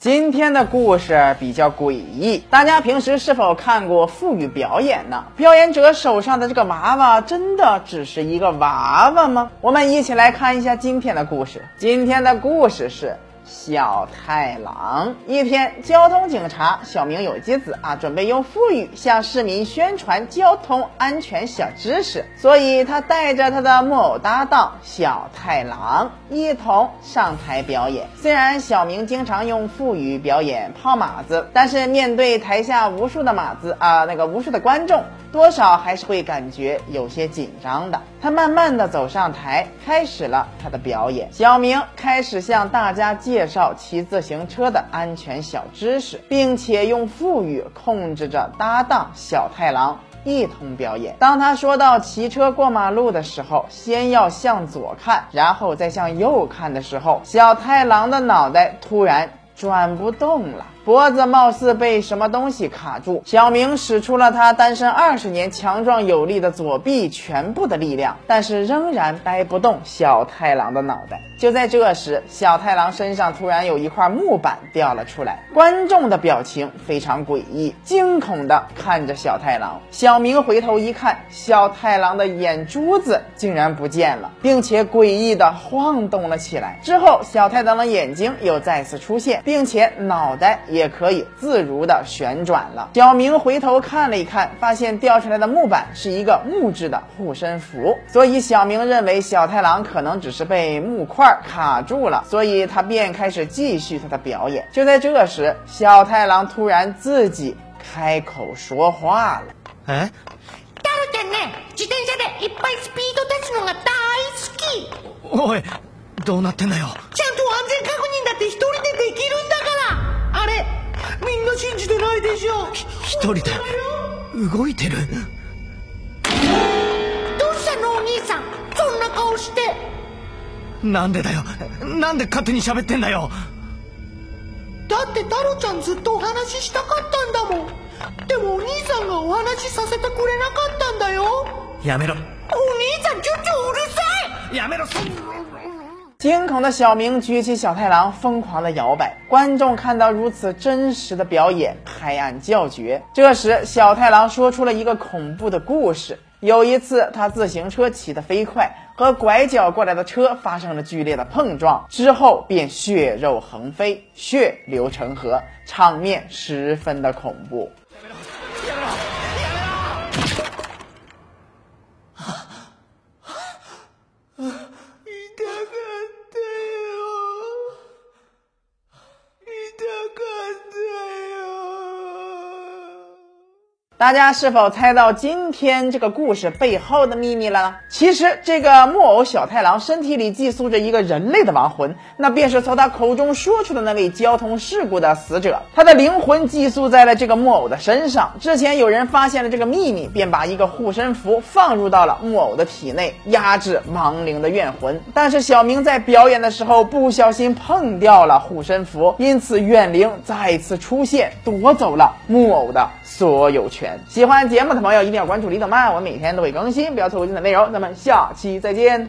今天的故事比较诡异，大家平时是否看过腹语表演呢？表演者手上的这个娃娃真的只是一个娃娃吗？我们一起来看一下今天的故事。今天的故事是。小太郎一天，交通警察小明有机子啊，准备用腹语向市民宣传交通安全小知识，所以他带着他的木偶搭档小太郎一同上台表演。虽然小明经常用腹语表演泡马子，但是面对台下无数的马子啊，那个无数的观众。多少还是会感觉有些紧张的。他慢慢的走上台，开始了他的表演。小明开始向大家介绍骑自行车的安全小知识，并且用腹语控制着搭档小太郎一同表演。当他说到骑车过马路的时候，先要向左看，然后再向右看的时候，小太郎的脑袋突然。转不动了，脖子貌似被什么东西卡住。小明使出了他单身二十年、强壮有力的左臂全部的力量，但是仍然掰不动小太郎的脑袋。就在这时，小太郎身上突然有一块木板掉了出来，观众的表情非常诡异，惊恐的看着小太郎。小明回头一看，小太郎的眼珠子竟然不见了，并且诡异的晃动了起来。之后，小太郎的眼睛又再次出现。并且脑袋也可以自如的旋转了。小明回头看了一看，发现掉出来的木板是一个木质的护身符，所以小明认为小太郎可能只是被木块卡住了，所以他便开始继续他的表演。就在这时，小太郎突然自己开口说话了：“哎，大路ちゃんね、自転車でいっぱいスピード出すのが大好き。おい、どうなってんだよ。ちゃ じてないでしょ。一人で動いてる。どうしたのお兄さん、そんな顔して。なんでだよ。なんで勝手に喋ってんだよ。だって太郎ちゃんずっとお話ししたかったんだもん。でもお兄さんがお話しさせてくれなかったんだよ。やめろ。お兄さんちょっとうるさいやめろ。惊恐的小明举起小太郎，疯狂的摇摆。观众看到如此真实的表演，拍案叫绝。这时，小太郎说出了一个恐怖的故事：有一次，他自行车骑得飞快，和拐角过来的车发生了剧烈的碰撞，之后便血肉横飞，血流成河，场面十分的恐怖。大家是否猜到今天这个故事背后的秘密了呢？其实，这个木偶小太郎身体里寄宿着一个人类的亡魂，那便是从他口中说出的那位交通事故的死者。他的灵魂寄宿在了这个木偶的身上。之前有人发现了这个秘密，便把一个护身符放入到了木偶的体内，压制亡灵的怨魂。但是小明在表演的时候不小心碰掉了护身符，因此怨灵再次出现，夺走了木偶的所有权。喜欢节目的朋友一定要关注李德曼，我每天都会更新，不要错过精彩内容。咱们下期再见。